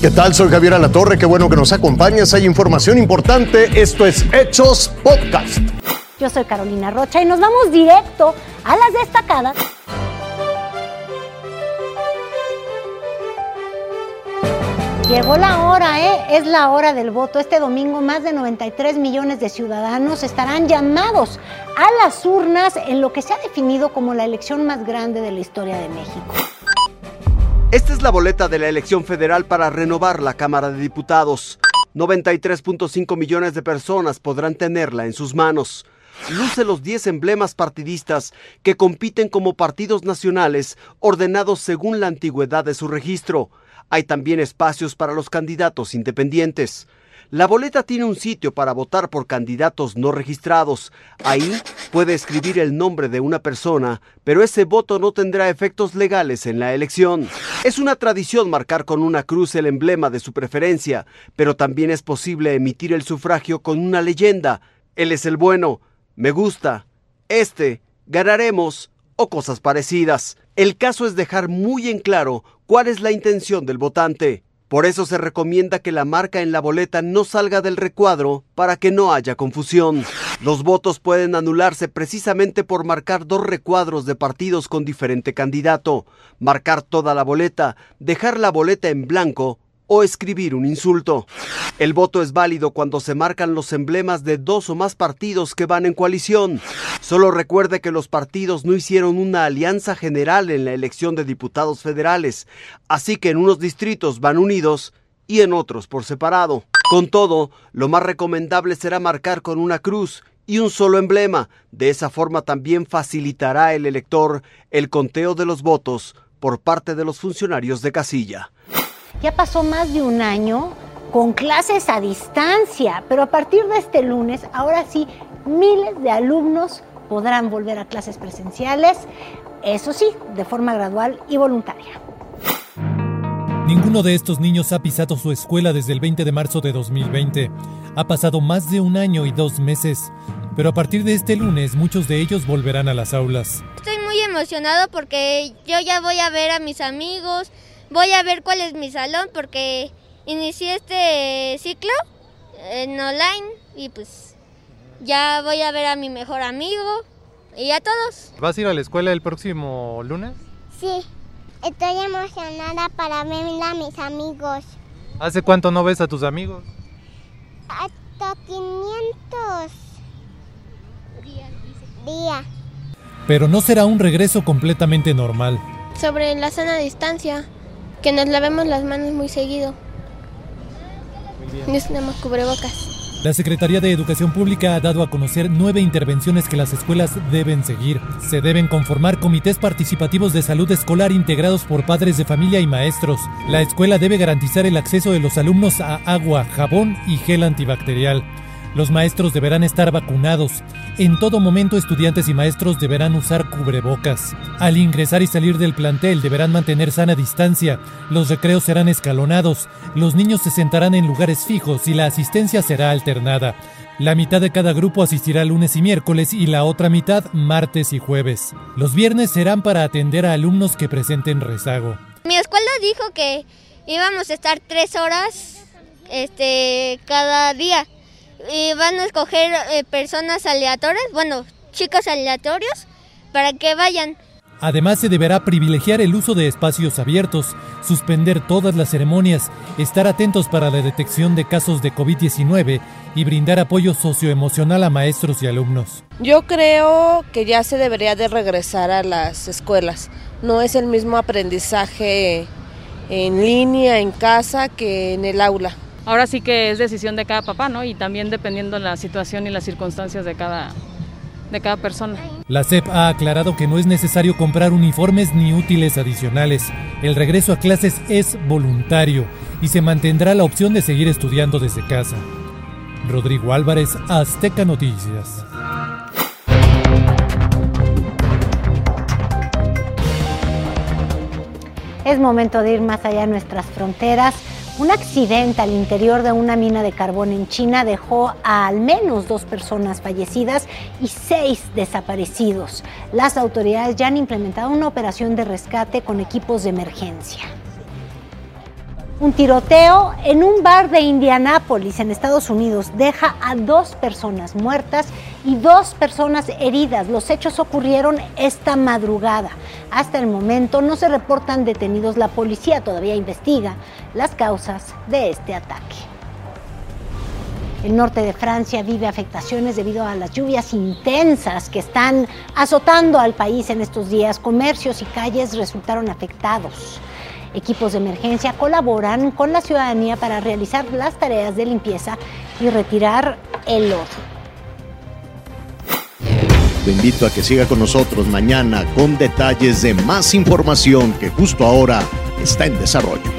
¿Qué tal? Soy Javier Alatorre, qué bueno que nos acompañas. Hay información importante. Esto es Hechos Podcast. Yo soy Carolina Rocha y nos vamos directo a las destacadas. Llegó la hora, ¿eh? Es la hora del voto. Este domingo más de 93 millones de ciudadanos estarán llamados a las urnas en lo que se ha definido como la elección más grande de la historia de México. Esta es la boleta de la elección federal para renovar la Cámara de Diputados. 93.5 millones de personas podrán tenerla en sus manos. Luce los 10 emblemas partidistas que compiten como partidos nacionales ordenados según la antigüedad de su registro. Hay también espacios para los candidatos independientes. La boleta tiene un sitio para votar por candidatos no registrados. Ahí puede escribir el nombre de una persona, pero ese voto no tendrá efectos legales en la elección. Es una tradición marcar con una cruz el emblema de su preferencia, pero también es posible emitir el sufragio con una leyenda. Él es el bueno, me gusta, este, ganaremos o cosas parecidas. El caso es dejar muy en claro cuál es la intención del votante. Por eso se recomienda que la marca en la boleta no salga del recuadro para que no haya confusión. Los votos pueden anularse precisamente por marcar dos recuadros de partidos con diferente candidato, marcar toda la boleta, dejar la boleta en blanco o escribir un insulto. El voto es válido cuando se marcan los emblemas de dos o más partidos que van en coalición. Solo recuerde que los partidos no hicieron una alianza general en la elección de diputados federales, así que en unos distritos van unidos y en otros por separado. Con todo, lo más recomendable será marcar con una cruz y un solo emblema. De esa forma también facilitará el elector el conteo de los votos por parte de los funcionarios de casilla. Ya pasó más de un año con clases a distancia, pero a partir de este lunes, ahora sí, miles de alumnos podrán volver a clases presenciales, eso sí, de forma gradual y voluntaria. Ninguno de estos niños ha pisado su escuela desde el 20 de marzo de 2020. Ha pasado más de un año y dos meses, pero a partir de este lunes muchos de ellos volverán a las aulas. Estoy muy emocionado porque yo ya voy a ver a mis amigos, voy a ver cuál es mi salón porque inicié este ciclo en online y pues ya voy a ver a mi mejor amigo y a todos. ¿Vas a ir a la escuela el próximo lunes? Sí, estoy emocionada para ver a mis amigos. ¿Hace cuánto no ves a tus amigos? Hasta 500 días. Pero no será un regreso completamente normal. Sobre la sana distancia que nos lavemos las manos muy seguido. Nos tenemos cubrebocas. La Secretaría de Educación Pública ha dado a conocer nueve intervenciones que las escuelas deben seguir. Se deben conformar comités participativos de salud escolar integrados por padres de familia y maestros. La escuela debe garantizar el acceso de los alumnos a agua, jabón y gel antibacterial. Los maestros deberán estar vacunados. En todo momento estudiantes y maestros deberán usar cubrebocas. Al ingresar y salir del plantel deberán mantener sana distancia. Los recreos serán escalonados. Los niños se sentarán en lugares fijos y la asistencia será alternada. La mitad de cada grupo asistirá lunes y miércoles y la otra mitad martes y jueves. Los viernes serán para atender a alumnos que presenten rezago. Mi escuela dijo que íbamos a estar tres horas este, cada día y van a escoger eh, personas aleatorias, bueno, chicos aleatorios, para que vayan. Además, se deberá privilegiar el uso de espacios abiertos, suspender todas las ceremonias, estar atentos para la detección de casos de COVID-19 y brindar apoyo socioemocional a maestros y alumnos. Yo creo que ya se debería de regresar a las escuelas. No es el mismo aprendizaje en línea, en casa, que en el aula ahora sí que es decisión de cada papá, ¿no? Y también dependiendo de la situación y las circunstancias de cada, de cada persona. La SEP ha aclarado que no es necesario comprar uniformes ni útiles adicionales. El regreso a clases es voluntario y se mantendrá la opción de seguir estudiando desde casa. Rodrigo Álvarez, Azteca Noticias. Es momento de ir más allá de nuestras fronteras. Un accidente al interior de una mina de carbón en China dejó a al menos dos personas fallecidas y seis desaparecidos. Las autoridades ya han implementado una operación de rescate con equipos de emergencia. Un tiroteo en un bar de Indianápolis, en Estados Unidos, deja a dos personas muertas y dos personas heridas. Los hechos ocurrieron esta madrugada. Hasta el momento no se reportan detenidos. La policía todavía investiga las causas de este ataque. El norte de Francia vive afectaciones debido a las lluvias intensas que están azotando al país en estos días. Comercios y calles resultaron afectados. Equipos de emergencia colaboran con la ciudadanía para realizar las tareas de limpieza y retirar el lodo. Te invito a que siga con nosotros mañana con detalles de más información que justo ahora está en desarrollo.